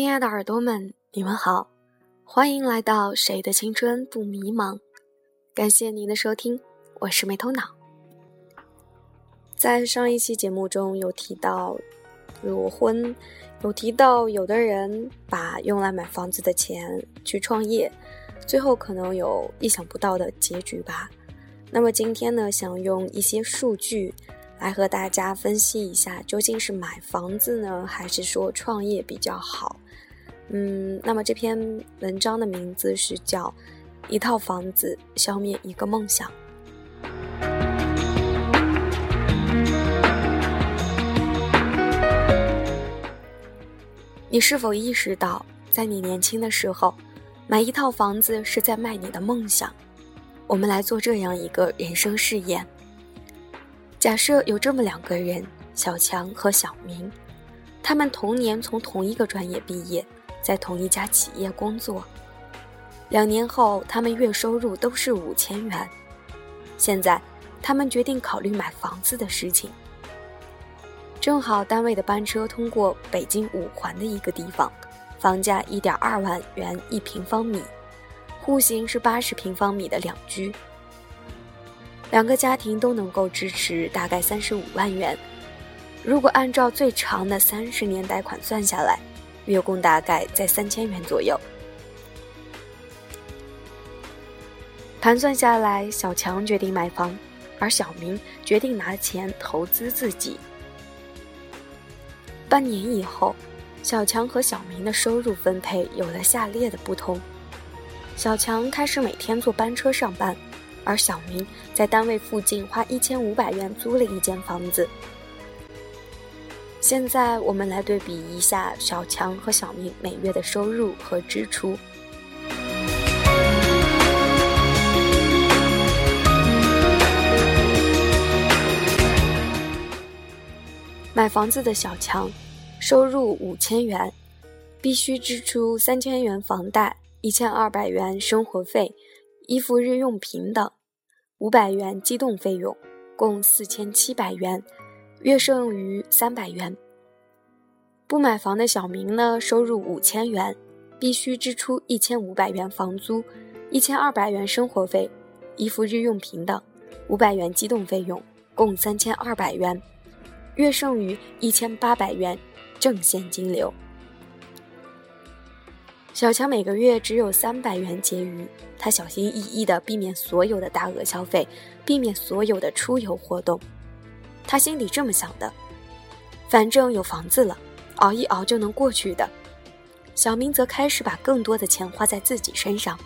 亲爱的耳朵们，你们好，欢迎来到《谁的青春不迷茫》。感谢您的收听，我是没头脑。在上一期节目中有提到裸婚，有提到有的人把用来买房子的钱去创业，最后可能有意想不到的结局吧。那么今天呢，想用一些数据。来和大家分析一下，究竟是买房子呢，还是说创业比较好？嗯，那么这篇文章的名字是叫《一套房子消灭一个梦想》。你是否意识到，在你年轻的时候，买一套房子是在卖你的梦想？我们来做这样一个人生试验。假设有这么两个人，小强和小明，他们同年从同一个专业毕业，在同一家企业工作。两年后，他们月收入都是五千元。现在，他们决定考虑买房子的事情。正好单位的班车通过北京五环的一个地方，房价一点二万元一平方米，户型是八十平方米的两居。两个家庭都能够支持大概三十五万元，如果按照最长的三十年贷款算下来，月供大概在三千元左右。盘算下来，小强决定买房，而小明决定拿钱投资自己。半年以后，小强和小明的收入分配有了下列的不同：小强开始每天坐班车上班。而小明在单位附近花一千五百元租了一间房子。现在我们来对比一下小强和小明每月的收入和支出。买房子的小强，收入五千元，必须支出三千元房贷，一千二百元生活费。衣服、日用品等，五百元机动费用，共四千七百元，月剩余三百元。不买房的小明呢，收入五千元，必须支出一千五百元房租，一千二百元生活费，衣服、日用品等，五百元机动费用，共三千二百元，月剩余一千八百元正现金流。小强每个月只有三百元结余，他小心翼翼地避免所有的大额消费，避免所有的出游活动。他心里这么想的：反正有房子了，熬一熬就能过去的。小明则开始把更多的钱花在自己身上，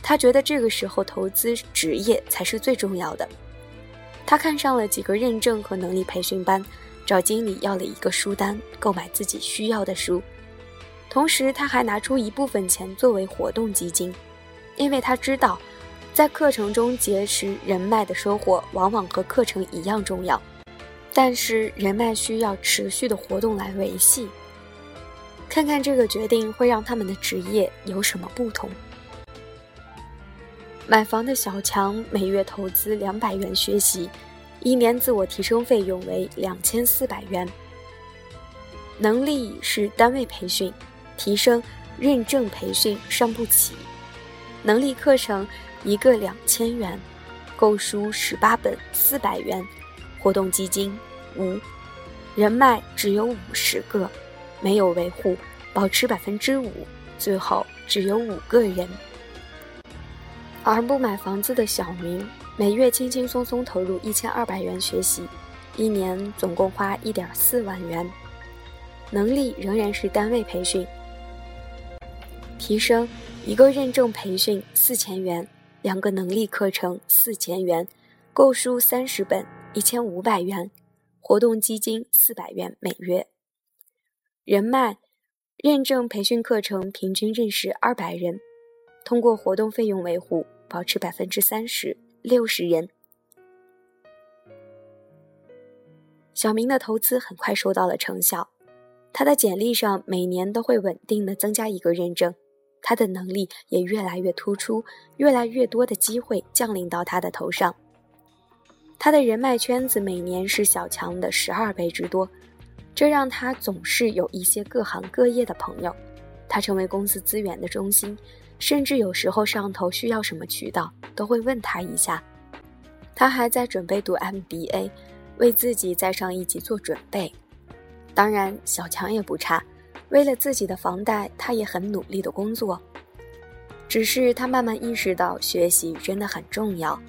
他觉得这个时候投资职业才是最重要的。他看上了几个认证和能力培训班，找经理要了一个书单，购买自己需要的书。同时，他还拿出一部分钱作为活动基金，因为他知道，在课程中结识人脉的收获往往和课程一样重要，但是人脉需要持续的活动来维系。看看这个决定会让他们的职业有什么不同？买房的小强每月投资两百元学习，一年自我提升费用为两千四百元。能力是单位培训。提升认证培训上不起，能力课程一个两千元，购书十八本四百元，活动基金无，人脉只有五十个，没有维护，保持百分之五，最后只有五个人。而不买房子的小明，每月轻轻松松投入一千二百元学习，一年总共花一点四万元，能力仍然是单位培训。提升一个认证培训四千元，两个能力课程四千元，购书三十本一千五百元，活动基金四百元每月。人脉认证培训课程平均认识二百人，通过活动费用维护保持百分之三十六十人。小明的投资很快收到了成效，他的简历上每年都会稳定的增加一个认证。他的能力也越来越突出，越来越多的机会降临到他的头上。他的人脉圈子每年是小强的十二倍之多，这让他总是有一些各行各业的朋友，他成为公司资源的中心，甚至有时候上头需要什么渠道，都会问他一下。他还在准备读 MBA，为自己再上一级做准备。当然，小强也不差，为了自己的房贷，他也很努力的工作。只是他慢慢意识到，学习真的很重要。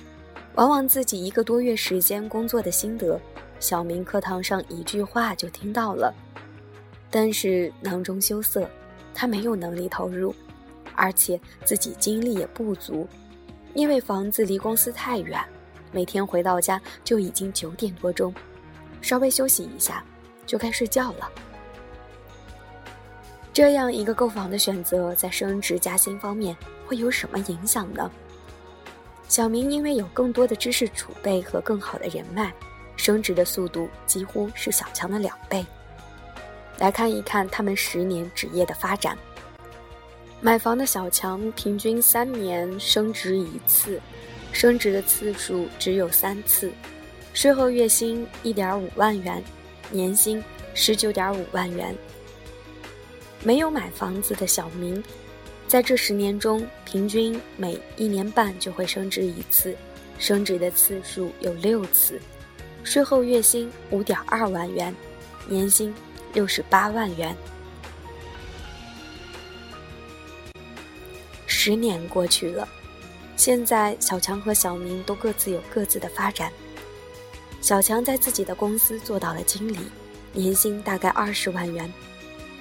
往往自己一个多月时间工作的心得，小明课堂上一句话就听到了。但是囊中羞涩，他没有能力投入，而且自己精力也不足，因为房子离公司太远，每天回到家就已经九点多钟，稍微休息一下就该睡觉了。这样一个购房的选择，在升职加薪方面会有什么影响呢？小明因为有更多的知识储备和更好的人脉，升职的速度几乎是小强的两倍。来看一看他们十年职业的发展。买房的小强平均三年升职一次，升职的次数只有三次，税后月薪一点五万元，年薪十九点五万元。没有买房子的小明。在这十年中，平均每一年半就会升职一次，升职的次数有六次，税后月薪五点二万元，年薪六十八万元。十年过去了，现在小强和小明都各自有各自的发展。小强在自己的公司做到了经理，年薪大概二十万元。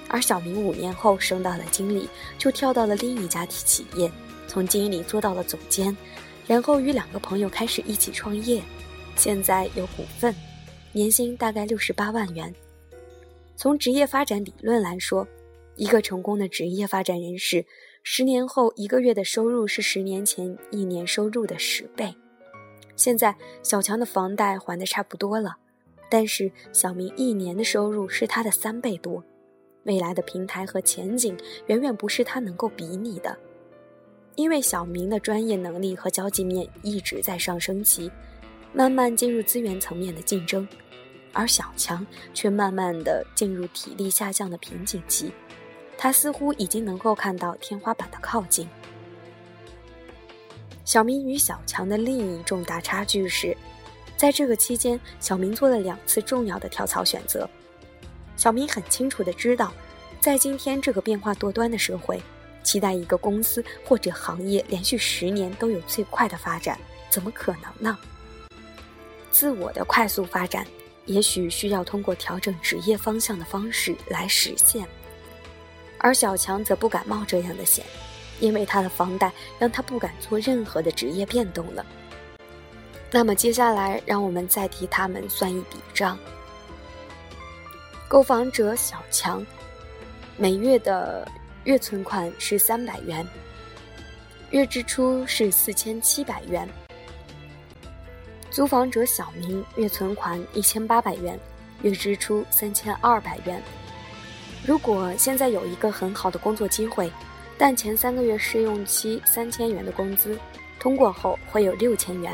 而小明五年后升到了经理，就跳到了另一家企业，从经理做到了总监，然后与两个朋友开始一起创业，现在有股份，年薪大概六十八万元。从职业发展理论来说，一个成功的职业发展人士，十年后一个月的收入是十年前一年收入的十倍。现在小强的房贷还的差不多了，但是小明一年的收入是他的三倍多。未来的平台和前景远远不是他能够比拟的，因为小明的专业能力和交际面一直在上升期，慢慢进入资源层面的竞争，而小强却慢慢的进入体力下降的瓶颈期，他似乎已经能够看到天花板的靠近。小明与小强的另一重大差距是，在这个期间，小明做了两次重要的跳槽选择。小明很清楚的知道，在今天这个变化多端的社会，期待一个公司或者行业连续十年都有最快的发展，怎么可能呢？自我的快速发展，也许需要通过调整职业方向的方式来实现。而小强则不敢冒这样的险，因为他的房贷让他不敢做任何的职业变动了。那么接下来，让我们再替他们算一笔账。购房者小强，每月的月存款是三百元，月支出是四千七百元。租房者小明，月存款一千八百元，月支出三千二百元。如果现在有一个很好的工作机会，但前三个月试用期三千元的工资，通过后会有六千元，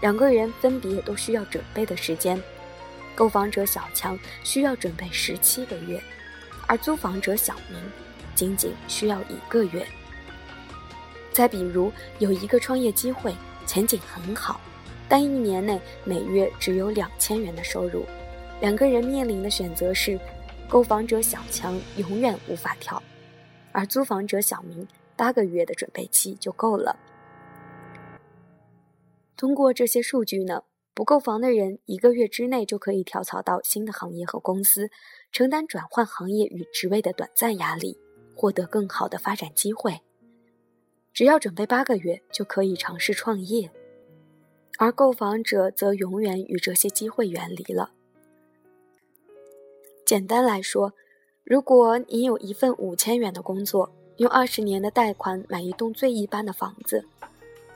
两个人分别都需要准备的时间。购房者小强需要准备十七个月，而租房者小明仅仅需要一个月。再比如，有一个创业机会，前景很好，但一年内每月只有两千元的收入，两个人面临的选择是：购房者小强永远无法跳，而租房者小明八个月的准备期就够了。通过这些数据呢？不购房的人，一个月之内就可以跳槽到新的行业和公司，承担转换行业与职位的短暂压力，获得更好的发展机会。只要准备八个月，就可以尝试创业。而购房者则永远与这些机会远离了。简单来说，如果你有一份五千元的工作，用二十年的贷款买一栋最一般的房子。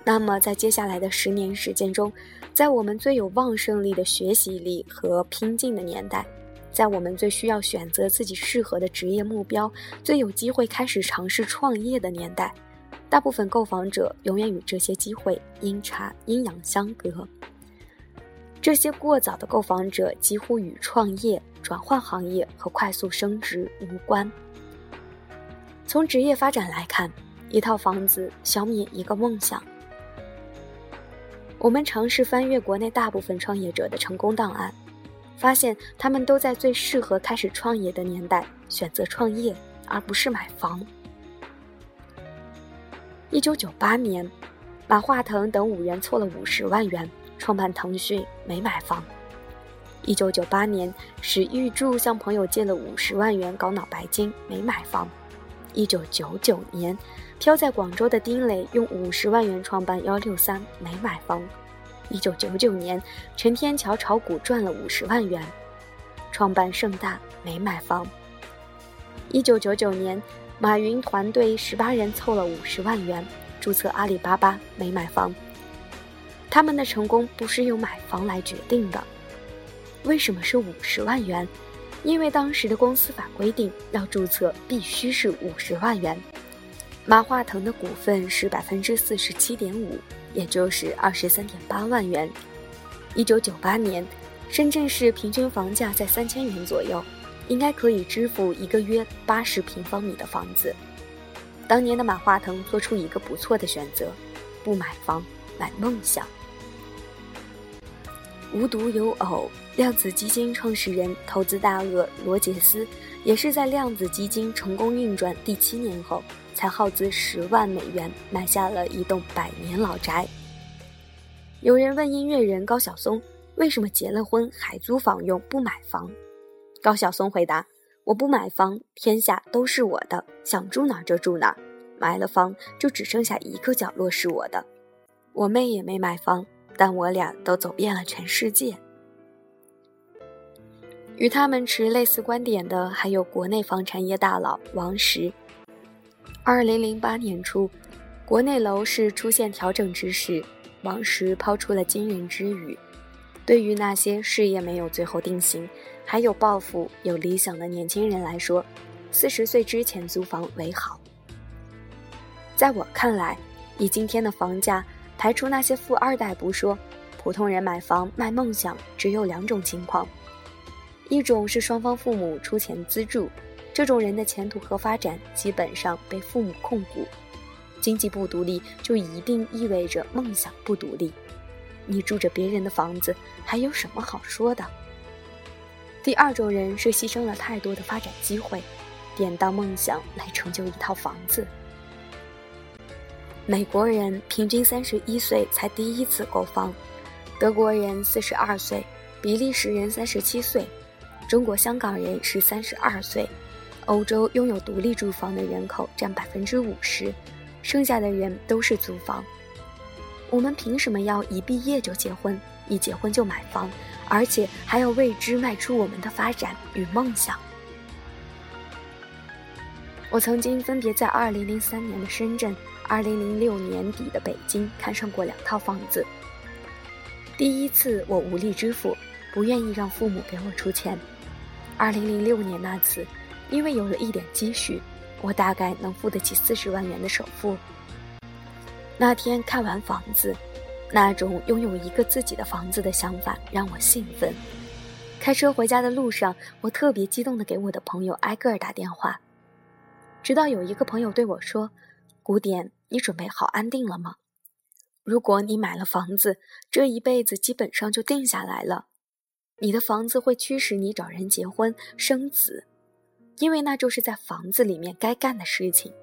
那么，在接下来的十年时间中，在我们最有旺盛力的学习力和拼劲的年代，在我们最需要选择自己适合的职业目标、最有机会开始尝试创业的年代，大部分购房者永远与这些机会阴差阴阳相隔。这些过早的购房者几乎与创业、转换行业和快速升职无关。从职业发展来看，一套房子消灭一个梦想。我们尝试翻阅国内大部分创业者的成功档案，发现他们都在最适合开始创业的年代选择创业，而不是买房。一九九八年，马化腾等五人凑了五十万元创办腾讯，没买房。一九九八年，史玉柱向朋友借了五十万元搞脑白金，没买房。一九九九年，漂在广州的丁磊用五十万元创办幺六三，没买房。一九九九年，陈天桥炒股赚了五十万元，创办盛大，没买房。一九九九年，马云团队十八人凑了五十万元注册阿里巴巴，没买房。他们的成功不是用买房来决定的。为什么是五十万元？因为当时的公司法规定，要注册必须是五十万元。马化腾的股份是百分之四十七点五，也就是二十三点八万元。一九九八年，深圳市平均房价在三千元左右，应该可以支付一个约八十平方米的房子。当年的马化腾做出一个不错的选择，不买房，买梦想。无独有偶。量子基金创始人、投资大鳄罗杰斯，也是在量子基金成功运转第七年后，才耗资十万美元买下了一栋百年老宅。有人问音乐人高晓松，为什么结了婚还租房用不买房？高晓松回答：“我不买房，天下都是我的，想住哪就住哪。买了房，就只剩下一个角落是我的。我妹也没买房，但我俩都走遍了全世界。”与他们持类似观点的还有国内房产业大佬王石。二零零八年初，国内楼市出现调整之时，王石抛出了惊人之语：对于那些事业没有最后定型，还有抱负、有理想的年轻人来说，四十岁之前租房为好。在我看来，以今天的房价，排除那些富二代不说，普通人买房卖梦想，只有两种情况。一种是双方父母出钱资助，这种人的前途和发展基本上被父母控股。经济不独立就一定意味着梦想不独立。你住着别人的房子，还有什么好说的？第二种人是牺牲了太多的发展机会，典当梦想来成就一套房子。美国人平均三十一岁才第一次购房，德国人四十二岁，比利时人三十七岁。中国香港人是三十二岁，欧洲拥有独立住房的人口占百分之五十，剩下的人都是租房。我们凭什么要一毕业就结婚，一结婚就买房，而且还要为之卖出我们的发展与梦想？我曾经分别在二零零三年的深圳、二零零六年底的北京看上过两套房子。第一次我无力支付，不愿意让父母给我出钱。二零零六年那次，因为有了一点积蓄，我大概能付得起四十万元的首付。那天看完房子，那种拥有一个自己的房子的想法让我兴奋。开车回家的路上，我特别激动地给我的朋友挨个打电话，直到有一个朋友对我说：“古典，你准备好安定了吗？如果你买了房子，这一辈子基本上就定下来了。”你的房子会驱使你找人结婚生子，因为那就是在房子里面该干的事情。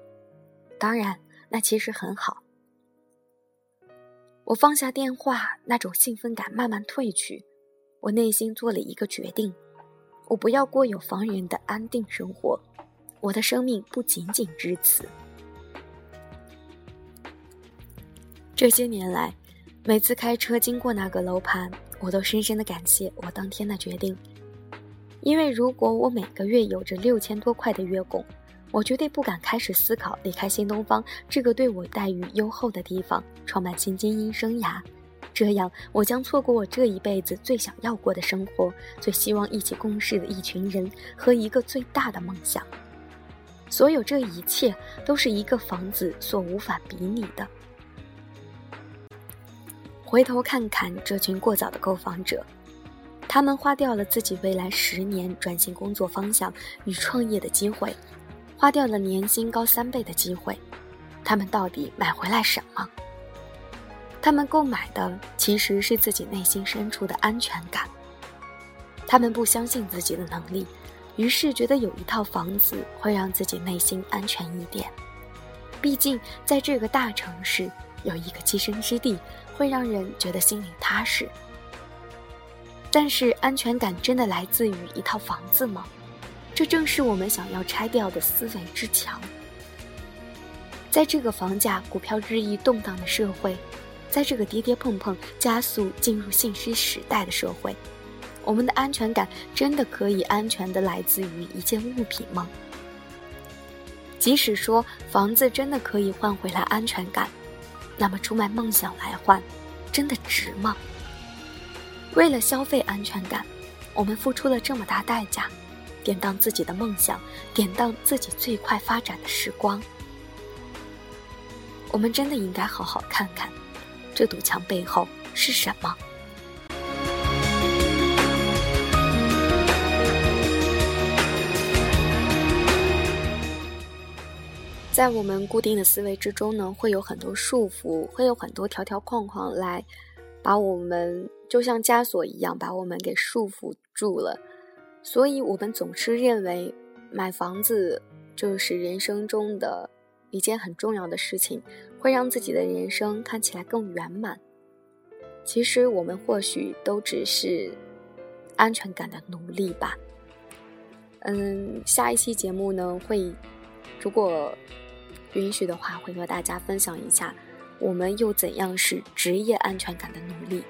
当然，那其实很好。我放下电话，那种兴奋感慢慢褪去。我内心做了一个决定：我不要过有房人的安定生活。我的生命不仅仅至此。这些年来，每次开车经过那个楼盘。我都深深的感谢我当天的决定，因为如果我每个月有着六千多块的月供，我绝对不敢开始思考离开新东方这个对我待遇优厚的地方，创办新精英生涯。这样，我将错过我这一辈子最想要过的生活，最希望一起共事的一群人和一个最大的梦想。所有这一切，都是一个房子所无法比拟的。回头看看这群过早的购房者，他们花掉了自己未来十年转型工作方向与创业的机会，花掉了年薪高三倍的机会，他们到底买回来什么？他们购买的其实是自己内心深处的安全感。他们不相信自己的能力，于是觉得有一套房子会让自己内心安全一点。毕竟在这个大城市，有一个栖身之地，会让人觉得心里踏实。但是，安全感真的来自于一套房子吗？这正是我们想要拆掉的思维之墙。在这个房价、股票日益动荡的社会，在这个跌跌碰碰、加速进入信息时代的社会，我们的安全感真的可以安全的来自于一件物品吗？即使说房子真的可以换回来安全感，那么出卖梦想来换，真的值吗？为了消费安全感，我们付出了这么大代价，典当自己的梦想，典当自己最快发展的时光。我们真的应该好好看看，这堵墙背后是什么。在我们固定的思维之中呢，会有很多束缚，会有很多条条框框来把我们。就像枷锁一样把我们给束缚住了，所以我们总是认为买房子就是人生中的一件很重要的事情，会让自己的人生看起来更圆满。其实我们或许都只是安全感的奴隶吧。嗯，下一期节目呢会，如果允许的话，会和大家分享一下我们又怎样是职业安全感的奴隶。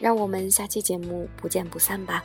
让我们下期节目不见不散吧。